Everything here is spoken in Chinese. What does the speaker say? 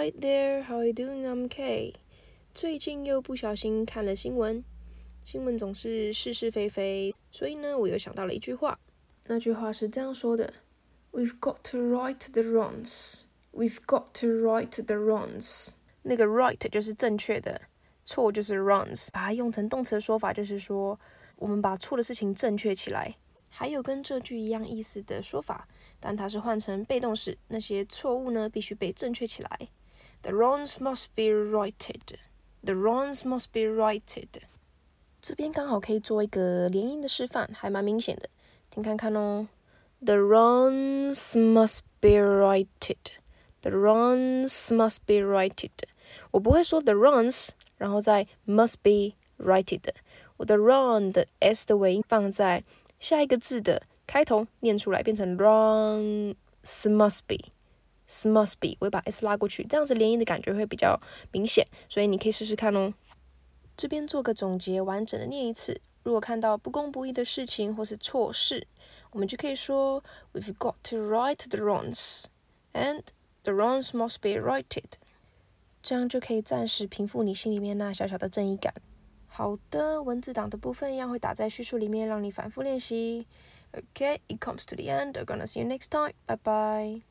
Hi there, how you doing? I'm K 最近又不小心看了新闻，新闻总是是是非非，所以呢，我又想到了一句话。那句话是这样说的：We've got to right the wrongs. We've got to right the wrongs. 那个 right 就是正确的，错就是 wrongs。把它用成动词的说法就是说，我们把错的事情正确起来。还有跟这句一样意思的说法，但它是换成被动式，那些错误呢必须被正确起来。The wrongs must be righted. The wrongs must be righted. 这边刚好可以做一个连音的示范，还蛮明显的，听看看哦。The wrongs must be righted. The wrongs must be righted. 我不会说 the wrongs，然后再 must be righted。我的 wrong 的 s 的尾音放在下一个字的开头，念出来变成 wrongs must be。Must be，我会把 s 拉过去，这样子连音的感觉会比较明显，所以你可以试试看哦。这边做个总结，完整的念一次。如果看到不公不义的事情或是错事，我们就可以说 We've got to right the wrongs，and the wrongs must be righted。这样就可以暂时平复你心里面那小小的正义感。好的，文字档的部分一样会打在叙述里面，让你反复练习。Okay, it comes to the end. I'm gonna see you next time. Bye bye.